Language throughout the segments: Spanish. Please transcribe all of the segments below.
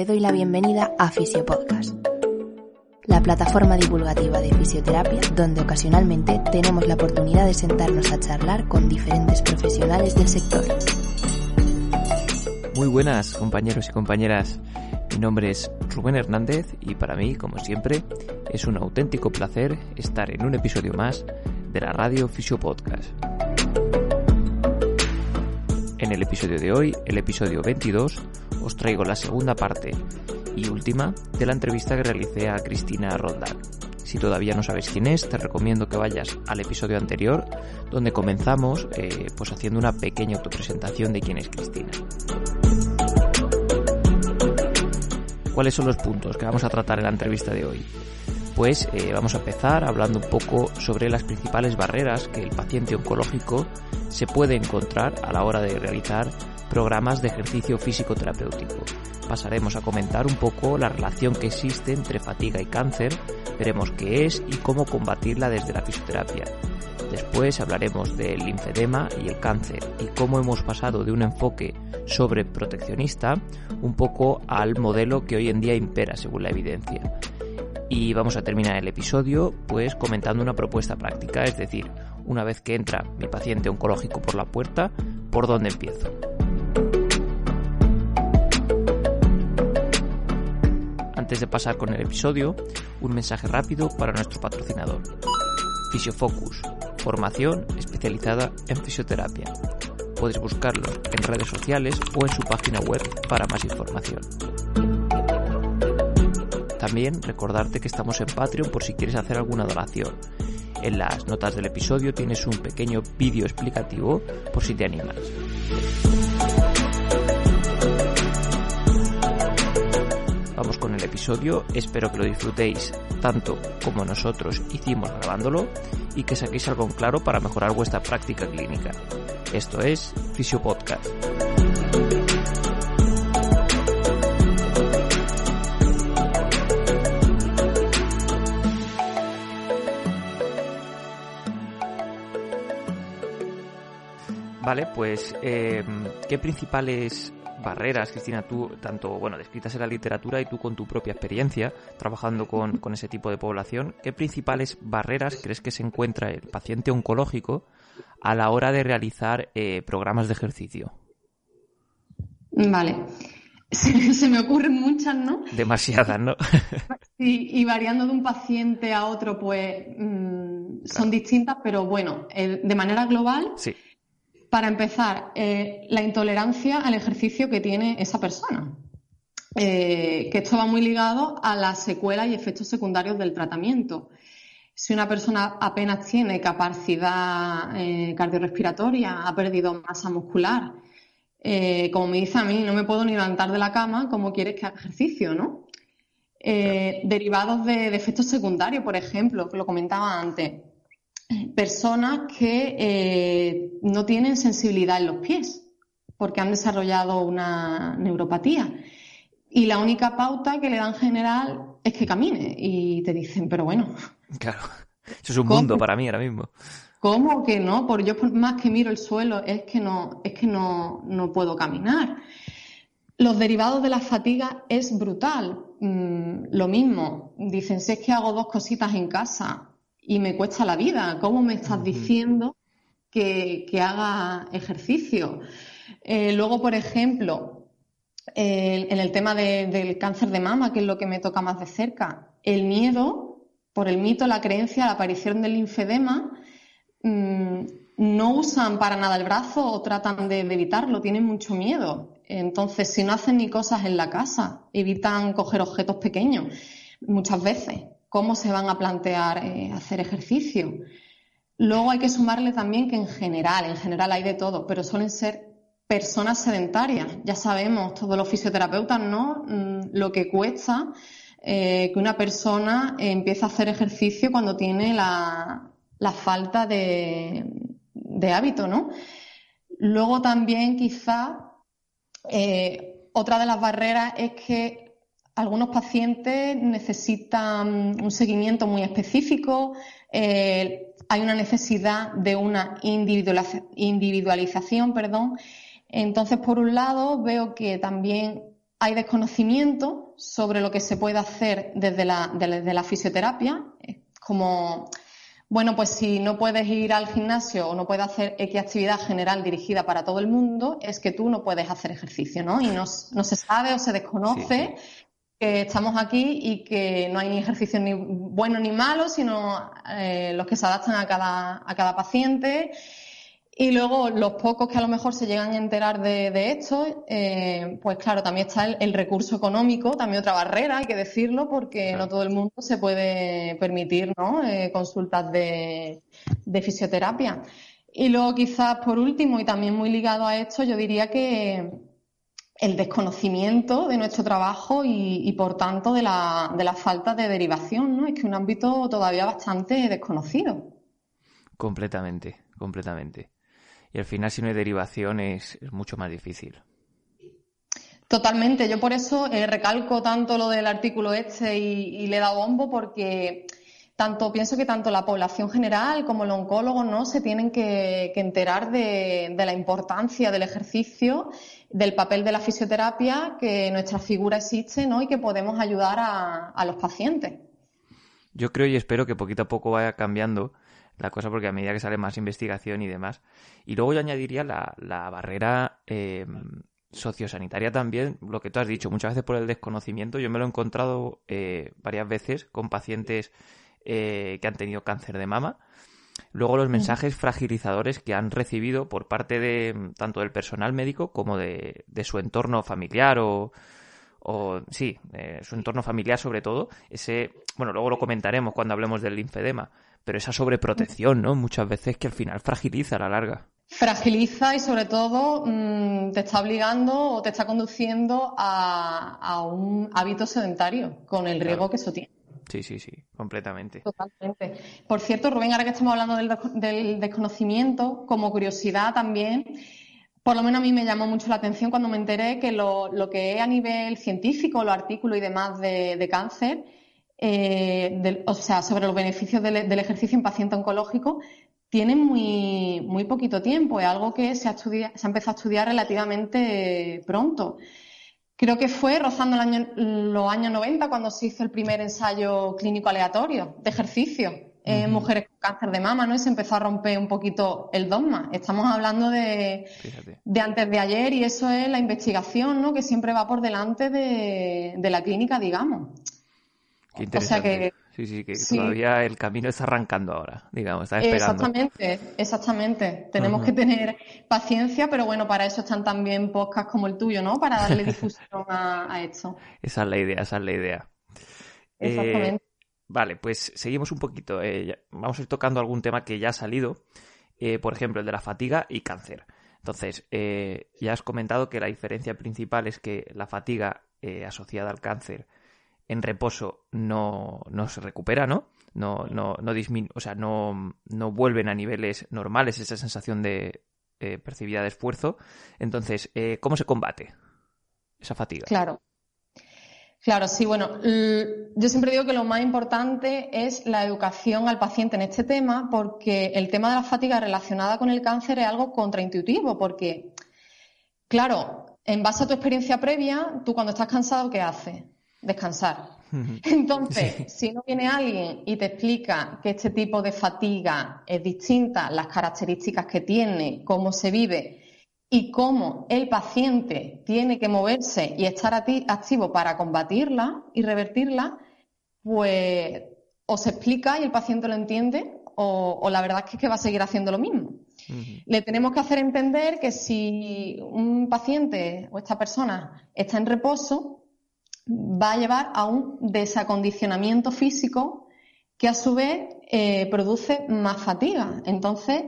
te doy la bienvenida a Fisiopodcast, la plataforma divulgativa de fisioterapia donde ocasionalmente tenemos la oportunidad de sentarnos a charlar con diferentes profesionales del sector. Muy buenas compañeros y compañeras, mi nombre es Rubén Hernández y para mí, como siempre, es un auténtico placer estar en un episodio más de la radio Fisiopodcast. En el episodio de hoy, el episodio 22, os traigo la segunda parte y última de la entrevista que realicé a Cristina Roldán. Si todavía no sabes quién es, te recomiendo que vayas al episodio anterior, donde comenzamos eh, pues haciendo una pequeña autopresentación de quién es Cristina. ¿Cuáles son los puntos que vamos a tratar en la entrevista de hoy? Pues eh, vamos a empezar hablando un poco sobre las principales barreras que el paciente oncológico se puede encontrar a la hora de realizar programas de ejercicio físico terapéutico. Pasaremos a comentar un poco la relación que existe entre fatiga y cáncer, veremos qué es y cómo combatirla desde la fisioterapia. Después hablaremos del linfedema y el cáncer y cómo hemos pasado de un enfoque sobre proteccionista un poco al modelo que hoy en día impera según la evidencia. Y vamos a terminar el episodio pues comentando una propuesta práctica, es decir, una vez que entra mi paciente oncológico por la puerta, ¿por dónde empiezo? Antes de pasar con el episodio, un mensaje rápido para nuestro patrocinador. Fisiofocus, formación especializada en fisioterapia. Puedes buscarlo en redes sociales o en su página web para más información. También recordarte que estamos en Patreon por si quieres hacer alguna donación. En las notas del episodio tienes un pequeño vídeo explicativo por si te animas. Episodio, espero que lo disfrutéis tanto como nosotros hicimos grabándolo y que saquéis algo en claro para mejorar vuestra práctica clínica. Esto es Fisio Podcast. Vale, pues eh, ¿qué principales barreras, Cristina, tú, tanto, bueno, descritas en la literatura y tú con tu propia experiencia trabajando con, con ese tipo de población, ¿qué principales barreras crees que se encuentra el paciente oncológico a la hora de realizar eh, programas de ejercicio? Vale. Se, me ocurren muchas, ¿no? Demasiadas, ¿no? sí, y variando de un paciente a otro, pues mm, son distintas, pero bueno, de manera global, sí para empezar, eh, la intolerancia al ejercicio que tiene esa persona. Eh, que esto va muy ligado a las secuelas y efectos secundarios del tratamiento. Si una persona apenas tiene capacidad eh, cardiorrespiratoria, ha perdido masa muscular, como me dice a mí, no me puedo ni levantar de la cama, ¿cómo quieres que haga ejercicio, no? derivados de, de efectos secundarios, por ejemplo, que lo comentaba antes personas que eh, no tienen sensibilidad en los pies porque han desarrollado una neuropatía. Y la única pauta que le dan general es que camine. Y te dicen, pero bueno. Claro, eso es un mundo para mí ahora mismo. ¿Cómo que no? Por yo más que miro el suelo es que no, es que no, no puedo caminar. Los derivados de la fatiga es brutal. Mm, lo mismo. Dicen, si es que hago dos cositas en casa, y me cuesta la vida. ¿Cómo me estás diciendo que, haga ejercicio? Eh, luego, por ejemplo, en el tema del cáncer de mama, que es lo que me toca más de cerca, el miedo, por el mito, la creencia, la aparición del linfedema, mm, no usan para nada el brazo o tratan de, de evitarlo, tienen mucho miedo. Entonces, si no hacen ni cosas en la casa, evitan coger objetos pequeños, muchas veces cómo se van a plantear eh, hacer ejercicio. Luego hay que sumarle también que en general, en general hay de todo, pero suelen ser personas sedentarias. Ya sabemos, todos los fisioterapeutas, ¿no? Mm, lo que cuesta eh, que una persona empiece a hacer ejercicio cuando tiene la, falta de, hábito, ¿no? Luego también quizá eh, otra de las barreras es que algunos pacientes necesitan un seguimiento muy específico, eh, hay una necesidad de una individualización, perdón. Entonces, por un lado, veo que también hay desconocimiento sobre lo que se puede hacer desde la, desde la fisioterapia, como bueno, pues si no puedes ir al gimnasio o no puedes hacer X actividad general dirigida para todo el mundo, es que tú no puedes hacer ejercicio, ¿no? Y no, se sabe o se desconoce que estamos aquí y que no hay ni ejercicio ni bueno ni malo, sino eh, los que se adaptan a cada, a cada paciente y luego los pocos que a lo mejor se llegan a enterar de, esto, eh, pues claro, también está el, recurso económico, también otra barrera, hay que decirlo, porque no todo el mundo se puede permitir ¿no? Eh, consultas de, fisioterapia. Y luego quizás por último, y también muy ligado a esto, yo diría que el desconocimiento de nuestro trabajo y, por tanto de la, de la falta de derivación, ¿no? Es que un ámbito todavía bastante desconocido. Completamente, completamente y al final si no hay derivación es, mucho más difícil. Totalmente, yo por eso eh, recalco tanto lo del artículo este y, le he dado bombo porque tanto pienso que tanto la población general como los oncólogos no se tienen que, enterar de, la importancia del ejercicio, del papel de la fisioterapia, que nuestra figura existe ¿no? y que podemos ayudar a, los pacientes. Yo creo y espero que poquito a poco vaya cambiando la cosa porque a medida que sale más investigación y demás. Y luego yo añadiría la, la barrera eh, sociosanitaria también, lo que tú has dicho, muchas veces por el desconocimiento. Yo me lo he encontrado eh, varias veces con pacientes eh, que han tenido cáncer de mama. Luego los mensajes fragilizadores que han recibido por parte de tanto del personal médico como de, de su entorno familiar o, o sí, su entorno familiar sobre todo, ese, bueno, luego lo comentaremos cuando hablemos del linfedema, pero esa sobreprotección, ¿no? Muchas veces que al final fragiliza a la larga. Fragiliza y sobre todo mm, te está obligando o te está conduciendo a, un hábito sedentario con el riesgo que eso tiene. Sí, sí, sí, completamente. Totalmente. Por cierto, Rubén, ahora que estamos hablando del, desconocimiento, como curiosidad también, por lo menos a mí me llamó mucho la atención cuando me enteré que lo, que es a nivel científico, los artículos y demás de cáncer, eh, o sea, sobre los beneficios del, ejercicio en paciente oncológico, tienen muy, muy poquito tiempo. Es algo que se ha, se ha empezado a estudiar relativamente pronto. Creo que fue rozando los años 90 cuando se hizo el primer ensayo clínico aleatorio de ejercicio en mujeres con cáncer de mama, ¿no? Y se empezó a romper un poquito el dogma. Estamos hablando de, de antes de ayer y eso es la investigación, ¿no? Que siempre va por delante de, de la clínica, digamos. Qué interesante. Sí, sí, que todavía el camino está arrancando ahora, digamos, está esperando. Exactamente, exactamente. Tenemos que tener paciencia, pero bueno, para eso están también podcasts como el tuyo, ¿no? Para darle difusión a, esto. Esa es la idea, esa es la idea. Exactamente. Eh, vale, pues seguimos un poquito. Eh, vamos a ir tocando algún tema que ya ha salido, eh, por ejemplo, el de la fatiga y cáncer. Entonces, ya has comentado que la diferencia principal es que la fatiga asociada al cáncer en reposo no, no se recupera, ¿no? No, no, no o sea, no, no vuelven a niveles normales esa sensación de eh, percibida de esfuerzo. Entonces, eh, ¿cómo se combate esa fatiga? Claro. Claro, sí, bueno, yo siempre digo que lo más importante es la educación al paciente en este tema, porque el tema de la fatiga relacionada con el cáncer es algo contraintuitivo, porque, claro, en base a tu experiencia previa, tú cuando estás cansado, ¿qué haces? Descansar. Entonces, si no viene alguien y te explica que este tipo de fatiga es distinta, las características que tiene, cómo se vive y cómo el paciente tiene que moverse y estar activo para combatirla y revertirla, pues o se explica y el paciente lo entiende o, la verdad es que va a seguir haciendo lo mismo. Le tenemos que hacer entender que si un paciente o esta persona está en reposo, va a llevar a un desacondicionamiento físico que a su vez eh, produce más fatiga. Entonces,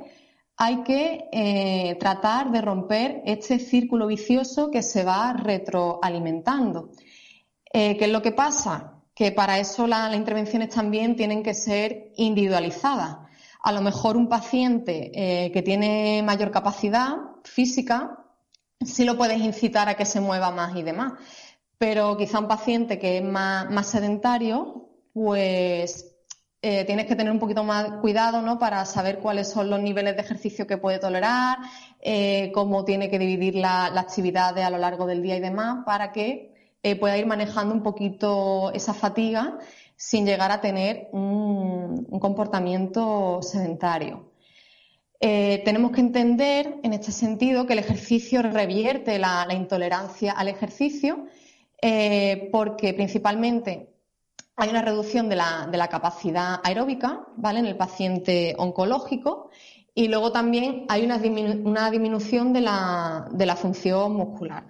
hay que eh, tratar de romper este círculo vicioso que se va retroalimentando. Eh, ¿Qué es lo que pasa? Que para eso las intervenciones también tienen que ser individualizadas. A lo mejor un paciente que tiene mayor capacidad física, sí lo puedes incitar a que se mueva más y demás pero quizá un paciente que es más, sedentario, pues eh, tienes que tener un poquito más cuidado ¿no? para saber cuáles son los niveles de ejercicio que puede tolerar, eh, cómo tiene que dividir las actividades a lo largo del día y demás, para que eh, pueda ir manejando un poquito esa fatiga sin llegar a tener un, comportamiento sedentario. Tenemos que entender en este sentido que el ejercicio revierte la, intolerancia al ejercicio eh, porque principalmente hay una reducción de la, capacidad aeróbica ¿vale? en el paciente oncológico y luego también hay una, disminución de la función muscular.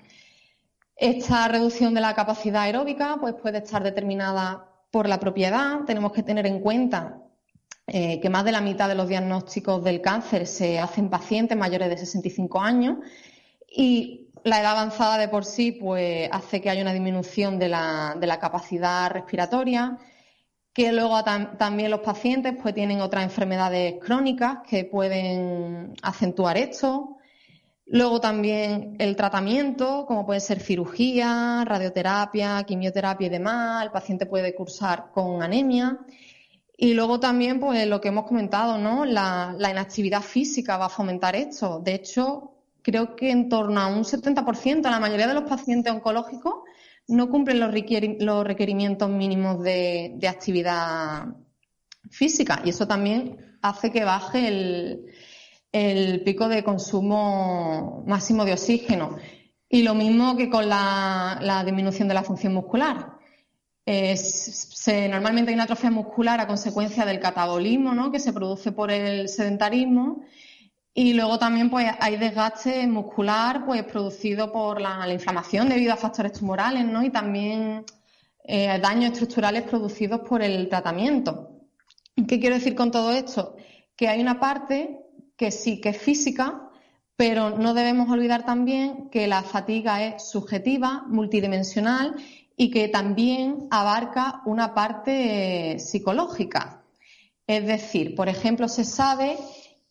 Esta reducción de la capacidad aeróbica pues, puede estar determinada por la propiedad. Tenemos que tener en cuenta eh, que más de la mitad de los diagnósticos del cáncer se hacen pacientes mayores de 65 años y la edad avanzada de por sí pues, hace que haya una disminución de la, capacidad respiratoria, que luego también los pacientes pues, tienen otras enfermedades crónicas que pueden acentuar esto. Luego también el tratamiento, como puede ser cirugía, radioterapia, quimioterapia y demás. El paciente puede cursar con anemia. Y luego también, pues lo que hemos comentado, ¿no? La, inactividad física va a fomentar esto. De hecho, creo que en torno a un 70%, la mayoría de los pacientes oncológicos no cumplen los, requerimientos mínimos de actividad física. Y eso también hace que baje el, pico de consumo máximo de oxígeno. Y lo mismo que con la, disminución de la función muscular. se, normalmente hay una atrofia muscular a consecuencia del catabolismo ¿no? que se produce por el sedentarismo y luego también pues, hay desgaste muscular pues, producido por la, inflamación debido a factores tumorales ¿no? y también eh, daños estructurales producidos por el tratamiento. ¿Qué quiero decir con todo esto? Que hay una parte que sí que es física, pero no debemos olvidar también que la fatiga es subjetiva, multidimensional y que también abarca una parte psicológica. Es decir, por ejemplo, se sabe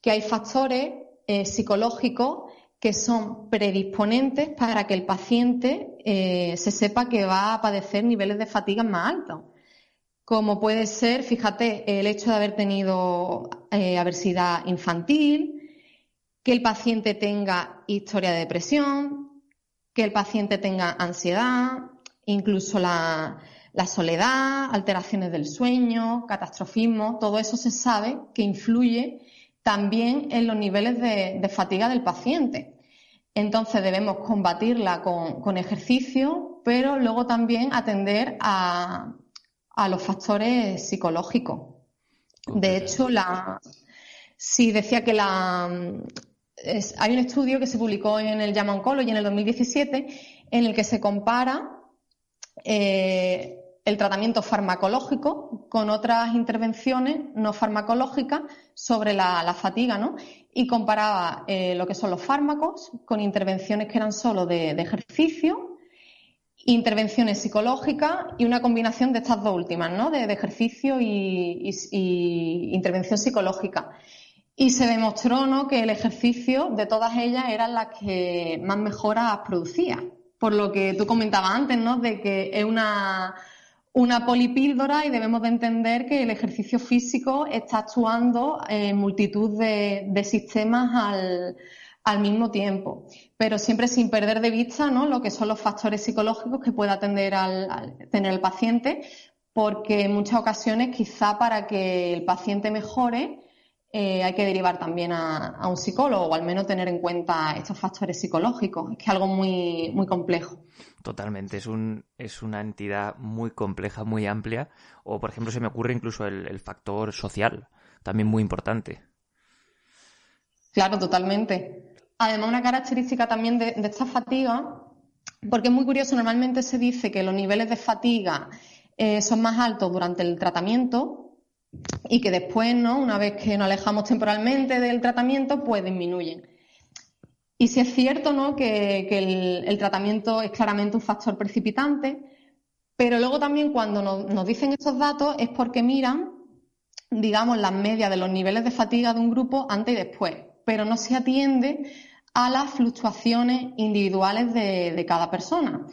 que hay factores eh, psicológicos que son predisponentes para que el paciente eh, se sepa que va a padecer niveles de fatiga más altos. Como puede ser, fíjate, el hecho de haber tenido eh, adversidad infantil, que el paciente tenga historia de depresión, que el paciente tenga ansiedad, incluso la, soledad, alteraciones del sueño, catastrofismo, todo eso se sabe que influye también en los niveles de, fatiga del paciente. Entonces debemos combatirla con ejercicio, pero luego también atender a, a los factores psicológicos. De hecho, la, sí decía que la, hay un estudio que se publicó en el JAMA Oncology en el 2017 en el que se compara eh, el tratamiento farmacológico con otras intervenciones no farmacológicas sobre la, fatiga, ¿no? Y comparaba eh, lo que son los fármacos con intervenciones que eran solo de ejercicio intervenciones psicológicas y una combinación de estas dos últimas, ¿no? De, ejercicio y, intervención psicológica. Y se demostró ¿no? que el ejercicio de todas ellas eran las que más mejoras producía. Por lo que tú comentabas antes, ¿no? De que es una, una polipíldora y debemos de entender que el ejercicio físico está actuando en multitud de, sistemas al, al mismo tiempo, pero siempre sin perder de vista ¿no? lo que son los factores psicológicos que pueda atender al, tener el paciente, porque en muchas ocasiones quizá para que el paciente mejore eh, hay que derivar también a, un psicólogo o al menos tener en cuenta estos factores psicológicos. Es que es algo muy, muy complejo. Totalmente, es, un, es una entidad muy compleja, muy amplia. O, por ejemplo, se me ocurre incluso el factor social, también muy importante. Claro, totalmente. Además, una característica también de, esta fatiga, porque es muy curioso, normalmente se dice que los niveles de fatiga eh, son más altos durante el tratamiento y que después, ¿no? Una vez que nos alejamos temporalmente del tratamiento, pues disminuyen. Y si es cierto, ¿no? Que, el, tratamiento es claramente un factor precipitante, pero luego también cuando nos, dicen estos datos es porque miran, digamos, las medias de los niveles de fatiga de un grupo antes y después, pero no se atiende a las fluctuaciones individuales de, cada persona.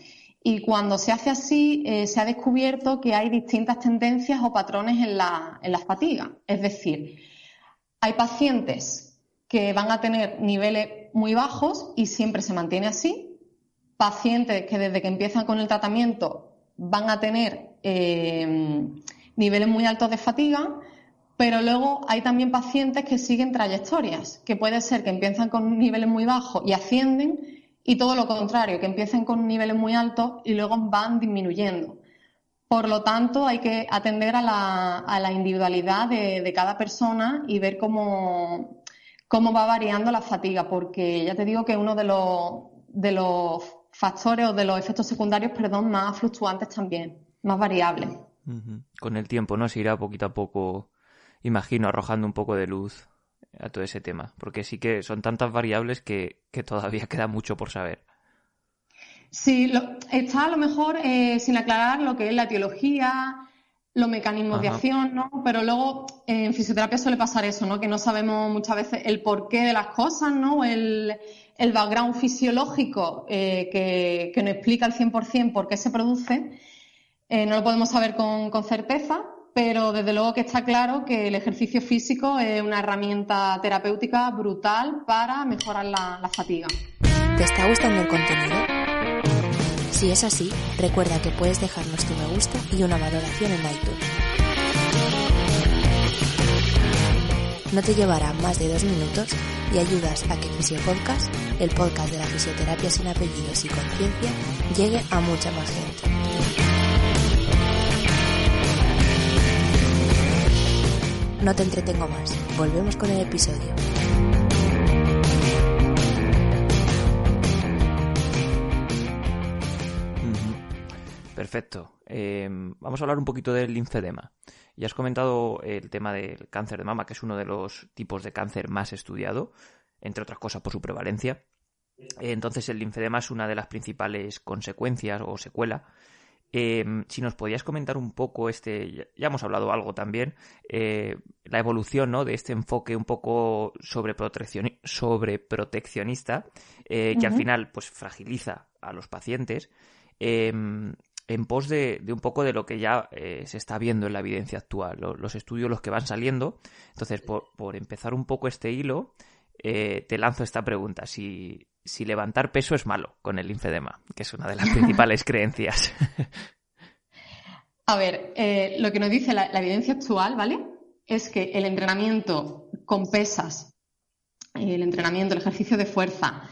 Y cuando se hace así, eh, se ha descubierto que hay distintas tendencias o patrones en la, en fatiga. Es decir, hay pacientes que van a tener niveles muy bajos y siempre se mantiene así. pacientes que desde que empiezan con el tratamiento van a tener eh, niveles muy altos de fatiga, pero luego hay también pacientes que siguen trayectorias, que puede ser que empiezan con niveles muy bajos y ascienden, y todo lo contrario, que empiecen con niveles muy altos y luego van disminuyendo. Por lo tanto, hay que atender a la, individualidad de, cada persona y ver cómo, cómo va variando la fatiga, porque ya te digo que uno de los, de los factores o de los efectos secundarios, perdón, más fluctuantes también, más variables. Con el tiempo, ¿no? Se irá poquito a poco, imagino, arrojando un poco de luz a todo ese tema, porque sí que son tantas variables que todavía queda mucho por saber. Sí, está a lo mejor eh, sin aclarar lo que es la etiología, los mecanismos de acción, ¿no? Pero luego en fisioterapia suele pasar eso, ¿no? Que no sabemos muchas veces el porqué de las cosas, ¿no? El, el background fisiológico eh, que, que nos explica al 100% por qué se produce. Eh, no lo podemos saber con, certeza, pero desde luego que está claro que el ejercicio físico es una herramienta terapéutica brutal para mejorar la, la fatiga. ¿Te está gustando el contenido? Si es así, recuerda que puedes dejarnos tu me gusta y una valoración en iTunes. No te llevará más de dos minutos y ayudas a que Fisiopodcast, el podcast de la fisioterapia sin apellidos y conciencia, llegue a mucha más gente. No te entretengo más, volvemos con el episodio. Perfecto. Em, vamos a hablar un poquito del linfedema. Ya has comentado el tema del cáncer de mama, que es uno de los tipos de cáncer más estudiado, entre otras cosas por su prevalencia. Entonces, el linfedema es una de las principales consecuencias o secuela. Em, si nos podías comentar un poco este, ya hemos hablado algo también, eh, la evolución ¿no? de este enfoque un poco sobreproteccionista, eh, que al final pues fragiliza a los pacientes. Em, en pos de, un poco de lo que ya eh, se está viendo en la evidencia actual, los estudios los que van saliendo. Entonces, por, empezar un poco este hilo, te lanzo esta pregunta. Si, si levantar peso es malo con el linfedema, que es una de las principales creencias. A ver, eh, lo que nos dice la, la, evidencia actual, ¿vale? Es que el entrenamiento con pesas, el entrenamiento, el ejercicio de fuerza,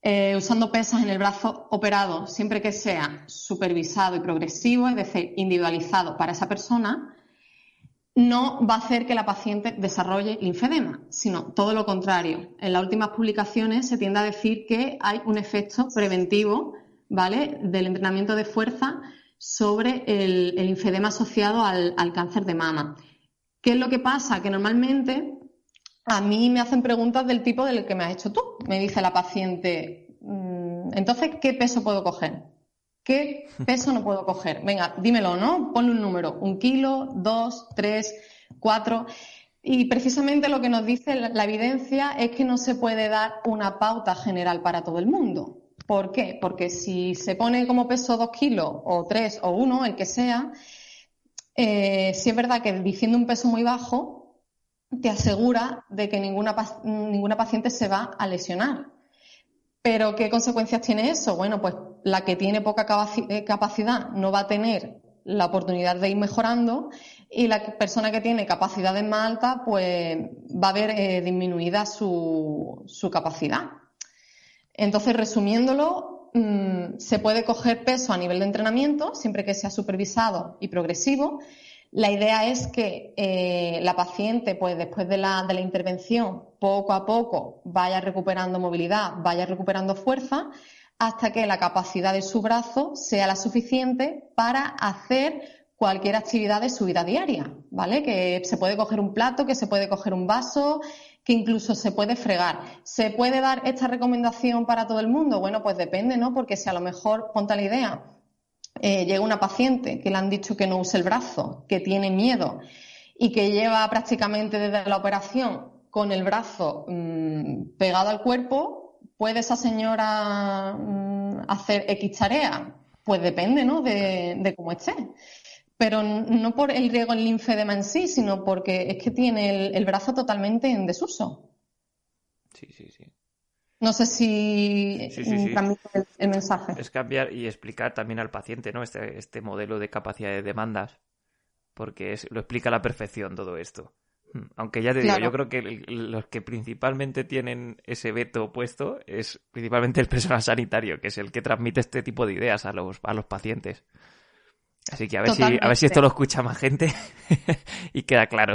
eh, usando pesas en el brazo operado, siempre que sea supervisado y progresivo, es decir, individualizado para esa persona, no va a hacer que la paciente desarrolle linfedema, sino todo lo contrario. En las últimas publicaciones se tiende a decir que hay un efecto preventivo, ¿vale?, del entrenamiento de fuerza sobre el, linfedema asociado al, al cáncer de mama. ¿Qué es lo que pasa? Que normalmente a mí me hacen preguntas del tipo del que me has hecho tú. Me dice la paciente, mm, entonces, ¿qué peso puedo coger? ¿Qué peso no puedo coger? Venga, dímelo, ¿no? Ponle un número, un kilo, dos, tres, cuatro. Y precisamente lo que nos dice la, evidencia es que no se puede dar una pauta general para todo el mundo. ¿Por qué? Porque si se pone como peso dos kilos o tres o uno, el que sea, eh, si es verdad que diciendo un peso muy bajo, te asegura de que ninguna, ninguna paciente se va a lesionar. Pero ¿qué consecuencias tiene eso? Bueno, pues la que tiene poca eh, capacidad no va a tener la oportunidad de ir mejorando y la persona que tiene capacidades más altas pues va a ver eh, disminuida su, capacidad. Entonces, resumiéndolo, mm, se puede coger peso a nivel de entrenamiento siempre que sea supervisado y progresivo la idea es que eh, la paciente, pues después de la, de la intervención, poco a poco vaya recuperando movilidad, vaya recuperando fuerza, hasta que la capacidad de su brazo sea la suficiente para hacer cualquier actividad de su vida diaria, ¿vale? Que se puede coger un plato, que se puede coger un vaso, que incluso se puede fregar. ¿Se puede dar esta recomendación para todo el mundo? Bueno, pues depende, ¿no? Porque si a lo mejor, ponte la idea, eh, llega una paciente que le han dicho que no use el brazo, que tiene miedo y que lleva prácticamente desde la operación con el brazo mm, pegado al cuerpo, ¿puede esa señora mm, hacer X tarea? Pues depende, ¿no? De, cómo esté. Pero no por el riego en linfedema en sí, sino porque es que tiene el, el brazo totalmente en desuso. Sí, sí, sí. No sé si transmite el, mensaje. Es cambiar y explicar también al paciente, ¿no? Este, este modelo de capacidad de demandas, porque es, lo explica a la perfección todo esto. Aunque ya te digo, yo creo que los que principalmente tienen ese veto opuesto es principalmente el personal sanitario, que es el que transmite este tipo de ideas a los, a los pacientes. Así que a ver, si, a ver si esto lo escucha más gente y queda claro.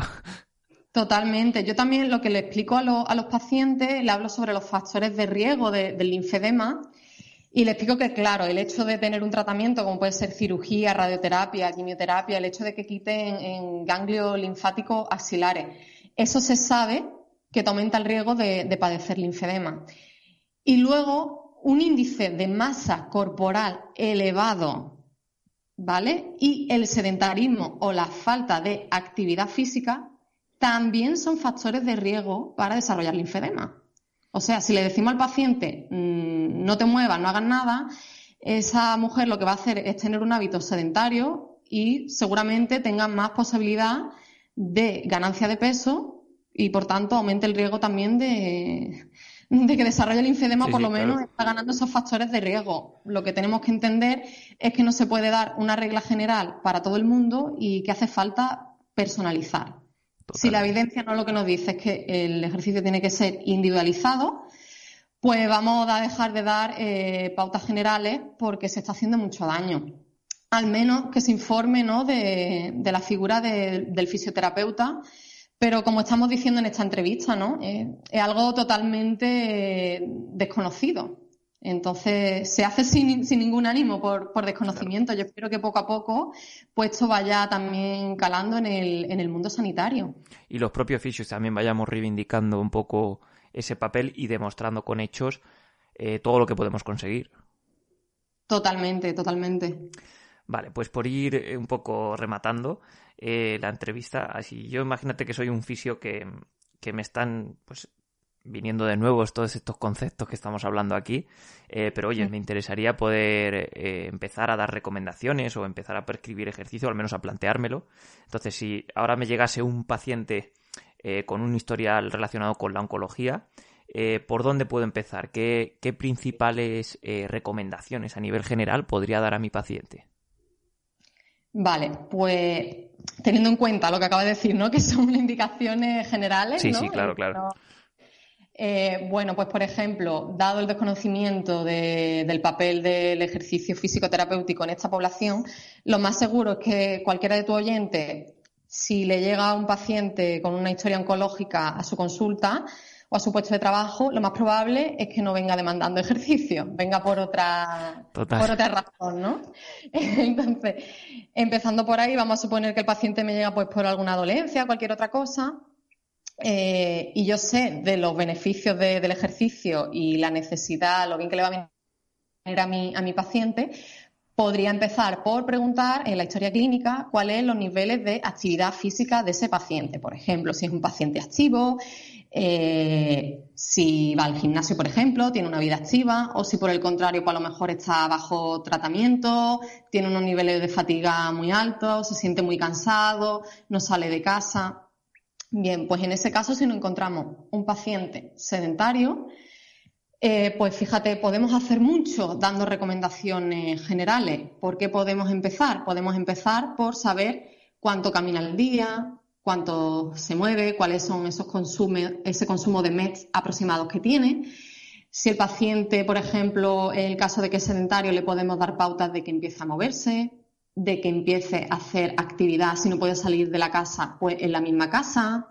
Totalmente. Yo también lo que le explico a, los pacientes, le hablo sobre los factores de riesgo del linfedema y le explico que, claro, el hecho de tener un tratamiento como puede ser cirugía, radioterapia, quimioterapia, el hecho de que quiten en ganglios linfáticos axilares, eso se sabe que te aumenta el riesgo de, de padecer linfedema. Y luego, un índice de masa corporal elevado, ¿vale? Y el sedentarismo o la falta de actividad física también son factores de riesgo para desarrollar linfedema. O sea, si le decimos al paciente mm, no te muevas, no hagas nada, esa mujer lo que va a hacer es tener un hábito sedentario y seguramente tenga más posibilidad de ganancia de peso y por tanto aumente el riesgo también de, que desarrolle el linfedema, por lo menos está ganando esos factores de riesgo. Lo que tenemos que entender es que no se puede dar una regla general para todo el mundo y que hace falta personalizar. Si la evidencia no lo que nos dice es que el ejercicio tiene que ser individualizado, pues vamos a dejar de dar eh, pautas generales porque se está haciendo mucho daño. Al menos que se informe ¿no? de, la figura del fisioterapeuta, pero como estamos diciendo en esta entrevista, ¿no? Eh, es algo totalmente desconocido. Entonces, se hace sin, ningún ánimo por, desconocimiento. Yo espero que poco a poco pues esto vaya también calando en el, en el mundo sanitario. Y los propios fisios también vayamos reivindicando un poco ese papel y demostrando con hechos eh, todo lo que podemos conseguir. Totalmente, totalmente. Vale, pues por ir eh, un poco rematando eh, la entrevista, así yo imagínate que soy un fisio que, que me están pues viniendo de nuevo todos estos conceptos que estamos hablando aquí, eh, pero oye, me interesaría poder eh, empezar a dar recomendaciones o empezar a prescribir ejercicio, al menos a planteármelo. Entonces, si ahora me llegase un paciente eh, con un historial relacionado con la oncología, ¿por dónde puedo empezar? ¿Qué, qué principales recomendaciones a nivel general podría dar a mi paciente? Vale, pues teniendo en cuenta lo que acaba de decir, ¿no? Que son indicaciones generales. Sí, sí, claro, claro. Eh, bueno, pues por ejemplo, dado el desconocimiento del papel del ejercicio físico terapéutico en esta población, lo más seguro es que cualquiera de tus oyentes, si le llega a un paciente con una historia oncológica a su consulta o a su puesto de trabajo, lo más probable es que no venga demandando ejercicio, venga por otra, por otra razón, ¿no? Entonces, empezando por ahí, vamos a suponer que el paciente me llega pues por alguna dolencia, cualquier otra cosa, eh, y yo sé de los beneficios del ejercicio y la necesidad, lo bien que le va a venir a mi, a mi paciente, podría empezar por preguntar en la historia clínica cuáles son los niveles de actividad física de ese paciente. Por ejemplo, si es un paciente activo, eh, si va al gimnasio, por ejemplo, tiene una vida activa, o si por el contrario, pues a lo mejor está bajo tratamiento, tiene unos niveles de fatiga muy altos, se siente muy cansado, no sale de casa. Bien, pues en ese caso, si nos encontramos un paciente sedentario, eh, pues fíjate, podemos hacer mucho dando recomendaciones generales. ¿Por qué podemos empezar? Podemos empezar por saber cuánto camina al día, cuánto se mueve, cuáles son esos consumos, ese consumo de METs aproximados que tiene. Si el paciente, por ejemplo, en el caso de que es sedentario, le podemos dar pautas de que empiece a moverse, de que empiece a hacer actividad si no puede salir de la casa, pues en la misma casa.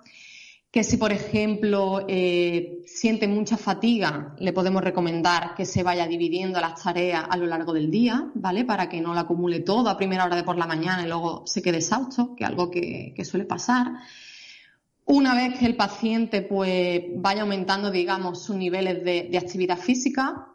Que si, por ejemplo, eh, siente mucha fatiga, le podemos recomendar que se vaya dividiendo las tareas a lo largo del día, ¿vale? Para que no la acumule todo a primera hora de por la mañana y luego se quede exhausto, que es algo que, suele pasar. Una vez que el paciente pues, vaya aumentando, digamos, sus niveles de, de actividad física,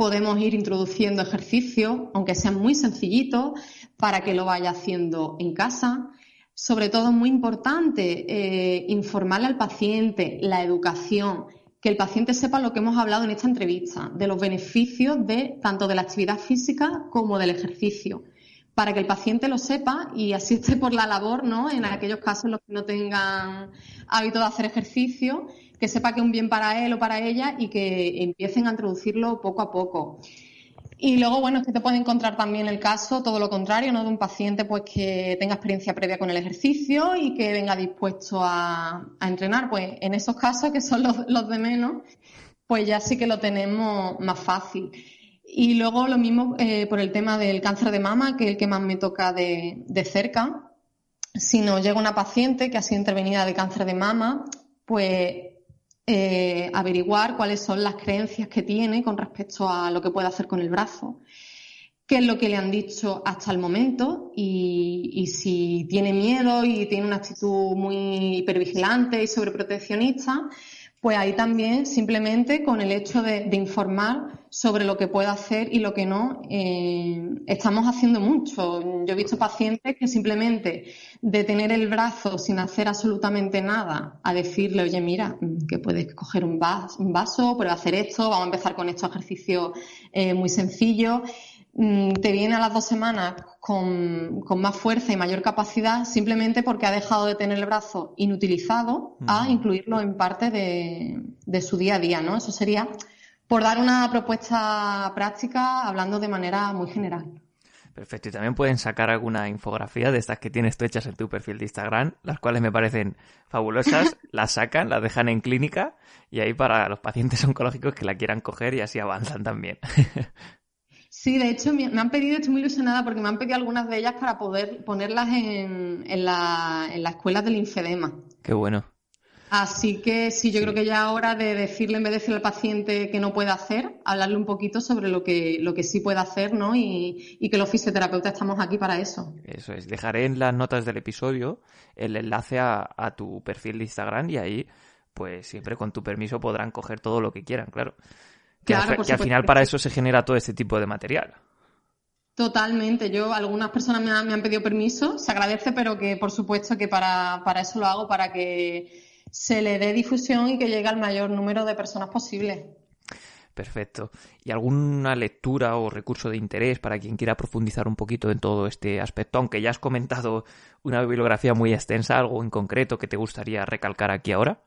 podemos ir introduciendo ejercicios, aunque sean muy sencillitos, para que lo vaya haciendo en casa. Sobre todo muy importante eh, informarle al paciente la educación, que el paciente sepa lo que hemos hablado en esta entrevista, de los beneficios de tanto de la actividad física como del ejercicio, para que el paciente lo sepa y asiste por la labor, ¿no? En aquellos casos en los que no tengan hábito de hacer ejercicio, que sepa que es un bien para él o para ella y que empiecen a introducirlo poco a poco. Y luego, bueno, es que te puede encontrar también el caso, todo lo contrario, ¿no? De un paciente pues que tenga experiencia previa con el ejercicio y que venga dispuesto a, entrenar. Pues en esos casos, que son los, de menos, pues ya sí que lo tenemos más fácil. Y luego lo mismo eh, por el tema del cáncer de mama, que es el que más me toca de, de cerca. Si nos llega una paciente que ha sido intervenida de cáncer de mama, pues eh, averiguar cuáles son las creencias que tiene con respecto a lo que puede hacer con el brazo, qué es lo que le han dicho hasta el momento y, si tiene miedo y tiene una actitud muy hipervigilante y sobreproteccionista, pues ahí también simplemente con el hecho de, informar sobre lo que puede hacer y lo que no, eh, estamos haciendo mucho. Yo he visto pacientes que simplemente de tener el brazo sin hacer absolutamente nada a decirle, oye, mira, que puedes coger un vaso, un vaso hacer esto, vamos a empezar con estos ejercicios eh, muy sencillos. Mm, te viene a las dos semanas con, más fuerza y mayor capacidad simplemente porque ha dejado de tener el brazo inutilizado a incluirlo en parte de, su día a día, ¿no? Eso sería por dar una propuesta práctica hablando de manera muy general. Perfecto, y también pueden sacar alguna infografía de estas que tienes tú hechas en tu perfil de Instagram, las cuales me parecen fabulosas, las sacan, las dejan en clínica y ahí para los pacientes oncológicos que la quieran coger y así avanzan también. Sí, de hecho me han pedido, estoy muy ilusionada porque me han pedido algunas de ellas para poder ponerlas en, en, la, en la escuela del infedema. Qué bueno. Así que sí, yo creo que ya hora de decirle, en vez de decirle al paciente que no puede hacer, hablarle un poquito sobre lo que, lo que sí puede hacer, ¿no? Y, y que los fisioterapeutas estamos aquí para eso. Eso es. Dejaré en las notas del episodio el enlace a, a tu perfil de Instagram y ahí, pues siempre con tu permiso podrán coger todo lo que quieran, claro. Que, al, final para eso se genera todo este tipo de material. Totalmente. Yo, algunas personas me han, pedido permiso, se agradece, pero que por supuesto que para, eso lo hago, para que se le dé difusión y que llegue al mayor número de personas posible. Perfecto. ¿Y alguna lectura o recurso de interés para quien quiera profundizar un poquito en todo este aspecto? Aunque ya has comentado una bibliografía muy extensa, algo en concreto que te gustaría recalcar aquí ahora.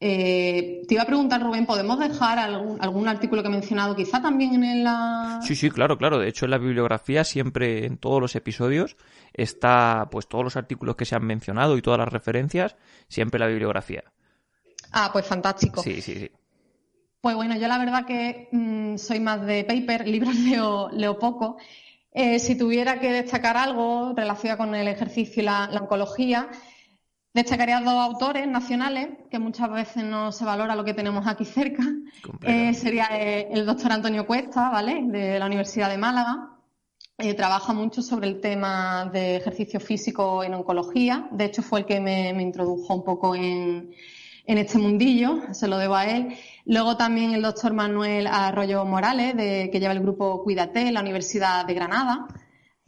Eh, te iba a preguntar, Rubén, ¿podemos dejar algún, artículo que he mencionado quizá también en la...? Sí, sí, claro, claro. De hecho, en la bibliografía siempre, en todos los episodios, está pues todos los artículos que se han mencionado y todas las referencias, siempre en la bibliografía. Ah, pues fantástico. Sí, sí, sí. Pues bueno, yo la verdad que mm, soy más de paper, libros leo, leo poco. Eh, si tuviera que destacar algo relacionado con el ejercicio y la oncología, Destacaría dos autores nacionales, que muchas veces no se valora lo que tenemos aquí cerca. Eh, sería eh, el doctor Antonio Cuesta, ¿vale? De la Universidad de Málaga. Eh, trabaja mucho sobre el tema de ejercicio físico en oncología. De hecho, fue el que me, introdujo un poco en, este mundillo, se lo debo a él. Luego también el doctor Manuel Arroyo Morales, de, que lleva el grupo Cuídate en la Universidad de Granada.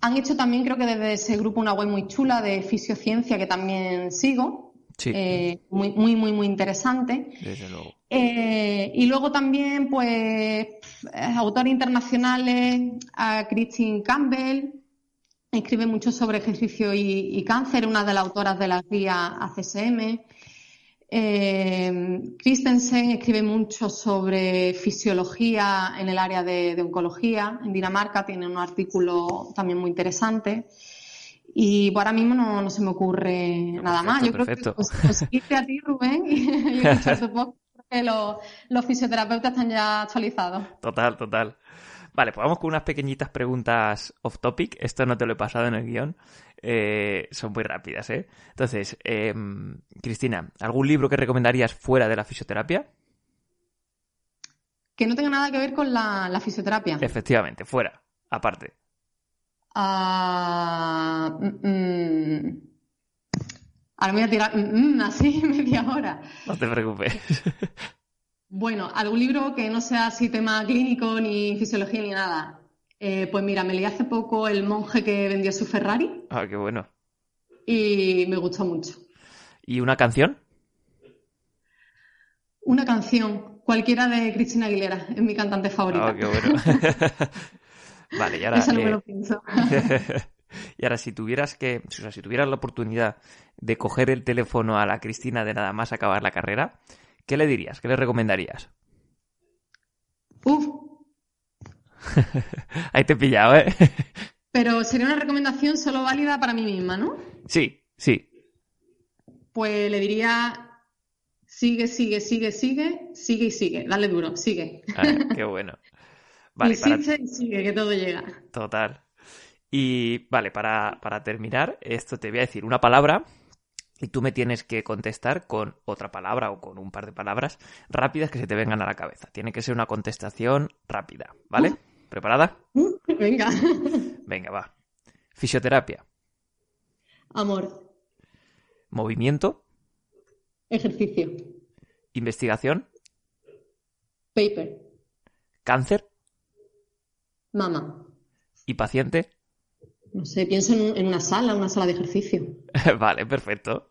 Han hecho también, creo que desde ese grupo, una web muy chula de fisiociencia que también sigo. Sí. Eh, muy, muy, muy, muy interesante. Desde luego. Eh, y luego también, pues, autores internacionales, a Christine Campbell, escribe mucho sobre ejercicio y, y, cáncer, una de las autoras de la guía ACSM. Eh, Christensen escribe mucho sobre fisiología en el área de, oncología. En Dinamarca tiene un artículo también muy interesante. Y ahora mismo no, se me ocurre nada más. Yo creo que os, os a ti, Rubén, y, y los, los fisioterapeutas están ya actualizados. Total, total. Vale, pues vamos con unas pequeñitas preguntas off topic. Esto no te lo he pasado en el guion. Eh, son muy rápidas, ¿eh? Entonces, em, Cristina, ¿algún libro que recomendarías fuera de la fisioterapia? Que no tenga nada que ver con la, fisioterapia. Efectivamente, fuera, aparte. Ah, mm, mm. Ahora me voy a tirar mm, así media hora. No te preocupes. Bueno, algún libro que no sea así tema clínico, ni fisiología, ni nada. Eh, pues mira, me leí hace poco El monje que vendió su Ferrari. Ah, qué bueno. Y me gustó mucho. ¿Y una canción? Una canción, cualquiera de Cristina Aguilera, es mi cantante favorita. Ah, qué bueno. Vale, y ahora. Eso no me lo pienso. y ahora, si tuvieras que. O sea, si tuvieras la oportunidad de coger el teléfono a la Cristina de nada más acabar la carrera, ¿qué le dirías? ¿Qué le recomendarías? Uf, Ahí te he pillado, ¿eh? pero sería una recomendación solo válida para mí misma, ¿no? Sí, sí. Pues le diría, sigue, sigue, sigue, sigue, sigue y sigue, dale duro, sigue. Ah, qué bueno. Vale, para... Insiste y sigue, que todo llega. Total. Y vale, para, para terminar, esto te voy a decir una palabra y tú me tienes que contestar con otra palabra o con un par de palabras rápidas que se te vengan a la cabeza. Tiene que ser una contestación rápida, ¿vale? ¿Preparada? Venga. Venga, va. Fisioterapia, Amor, movimiento, ejercicio, investigación, paper, cáncer mama. y paciente. No sé, pienso en, un- en una sala, una sala de ejercicio. vale, perfecto.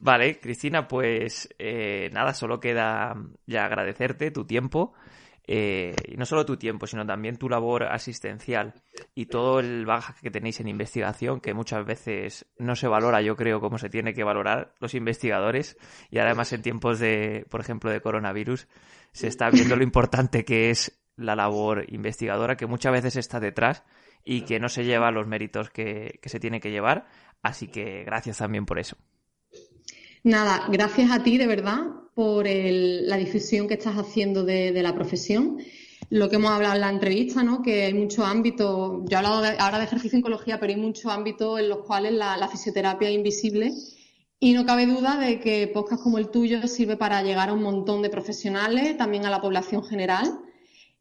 Vale, Cristina, pues eh, nada, solo queda ya agradecerte tu tiempo. eh, y no solo tu tiempo, sino también tu labor asistencial y todo el bagaje que tenéis en investigación, que muchas veces no se valora, yo creo, como se tiene que valorar los investigadores. Y además en tiempos de, por ejemplo, de coronavirus, se está viendo lo importante que es la labor investigadora, que muchas veces está detrás y que no se lleva los méritos que, que se tiene que llevar. Así que gracias también por eso. Nada, gracias a ti de verdad por la difusión que estás haciendo de, de la profesión. Lo que hemos hablado en la entrevista, ¿no? Que hay muchos ámbitos, yo he hablado de- ahora de ejercicio oncología, pero hay muchos ámbitos en los cuales la, la fisioterapia es invisible. Y no cabe duda de que podcast como el tuyo sirve para llegar a un montón de profesionales, también a la población general.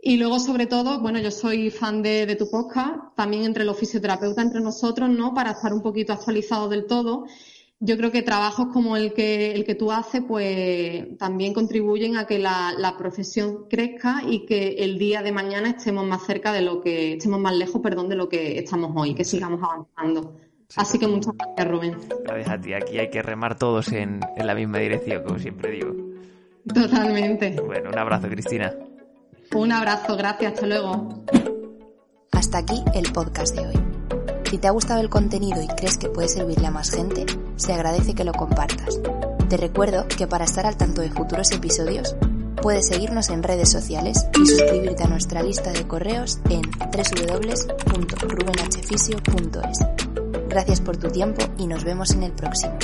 Y luego, sobre todo, bueno, yo soy fan de, de tu podcast, también entre los fisioterapeutas, entre nosotros, ¿no? Para estar un poquito actualizados del todo. Yo creo que trabajos como el que, el que tú haces, pues también contribuyen a que la, la profesión crezca y que el día de mañana estemos más cerca de lo que, estemos más lejos, perdón, de lo que estamos hoy, que sigamos avanzando. Así que muchas gracias, Rubén. Gracias a ti. Aquí hay que remar todos en, en la misma dirección, como siempre digo. Totalmente. Bueno, un abrazo, Cristina. Un abrazo, gracias, hasta luego. Hasta aquí el podcast de hoy. Si te ha gustado el contenido y crees que puede servirle a más gente, se agradece que lo compartas. Te recuerdo que para estar al tanto de futuros episodios, puedes seguirnos en redes sociales y suscribirte a nuestra lista de correos en www.rubenhfisio.es. Gracias por tu tiempo y nos vemos en el próximo.